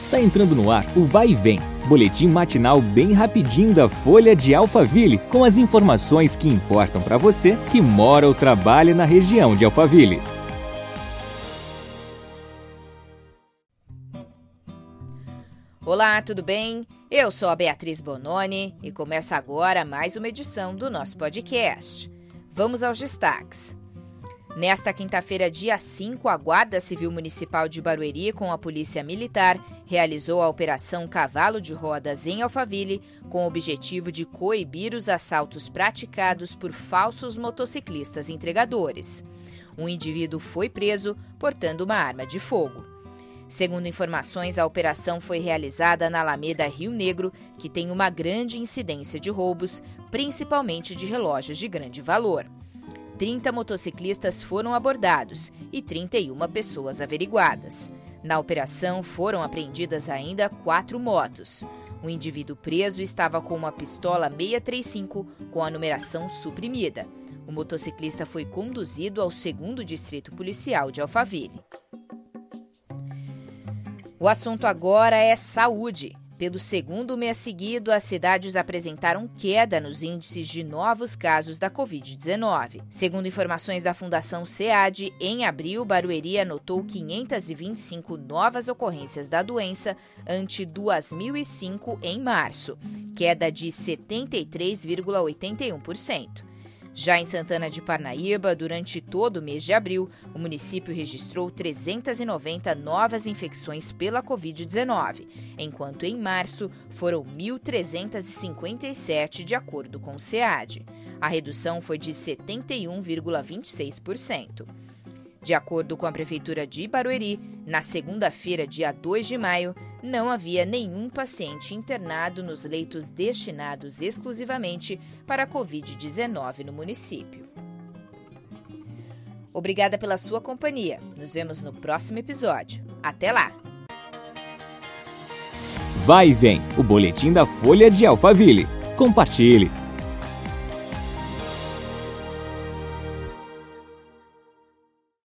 Está entrando no ar o Vai e Vem, boletim matinal bem rapidinho da Folha de Alphaville, com as informações que importam para você que mora ou trabalha na região de Alphaville. Olá, tudo bem? Eu sou a Beatriz Bononi e começa agora mais uma edição do nosso podcast. Vamos aos destaques. Nesta quinta-feira, dia 5, a Guarda Civil Municipal de Barueri, com a Polícia Militar, realizou a Operação Cavalo de Rodas em Alphaville, com o objetivo de coibir os assaltos praticados por falsos motociclistas entregadores. Um indivíduo foi preso portando uma arma de fogo. Segundo informações, a operação foi realizada na Alameda Rio Negro, que tem uma grande incidência de roubos, principalmente de relógios de grande valor. 30 motociclistas foram abordados e 31 pessoas averiguadas. Na operação foram apreendidas ainda quatro motos. O indivíduo preso estava com uma pistola 635 com a numeração suprimida. O motociclista foi conduzido ao segundo distrito policial de Alphaville. O assunto agora é saúde. Pelo segundo mês seguido, as cidades apresentaram queda nos índices de novos casos da Covid-19. Segundo informações da Fundação SEAD, em abril, Barueri anotou 525 novas ocorrências da doença, ante 2.005 em março, queda de 73,81%. Já em Santana de Parnaíba, durante todo o mês de abril, o município registrou 390 novas infecções pela Covid-19, enquanto em março foram 1.357, de acordo com o SEAD. A redução foi de 71,26%. De acordo com a Prefeitura de Barueri, na segunda-feira, dia 2 de maio, não havia nenhum paciente internado nos leitos destinados exclusivamente para a Covid-19 no município. Obrigada pela sua companhia. Nos vemos no próximo episódio. Até lá! Vai e vem o boletim da Folha de Alphaville. Compartilhe!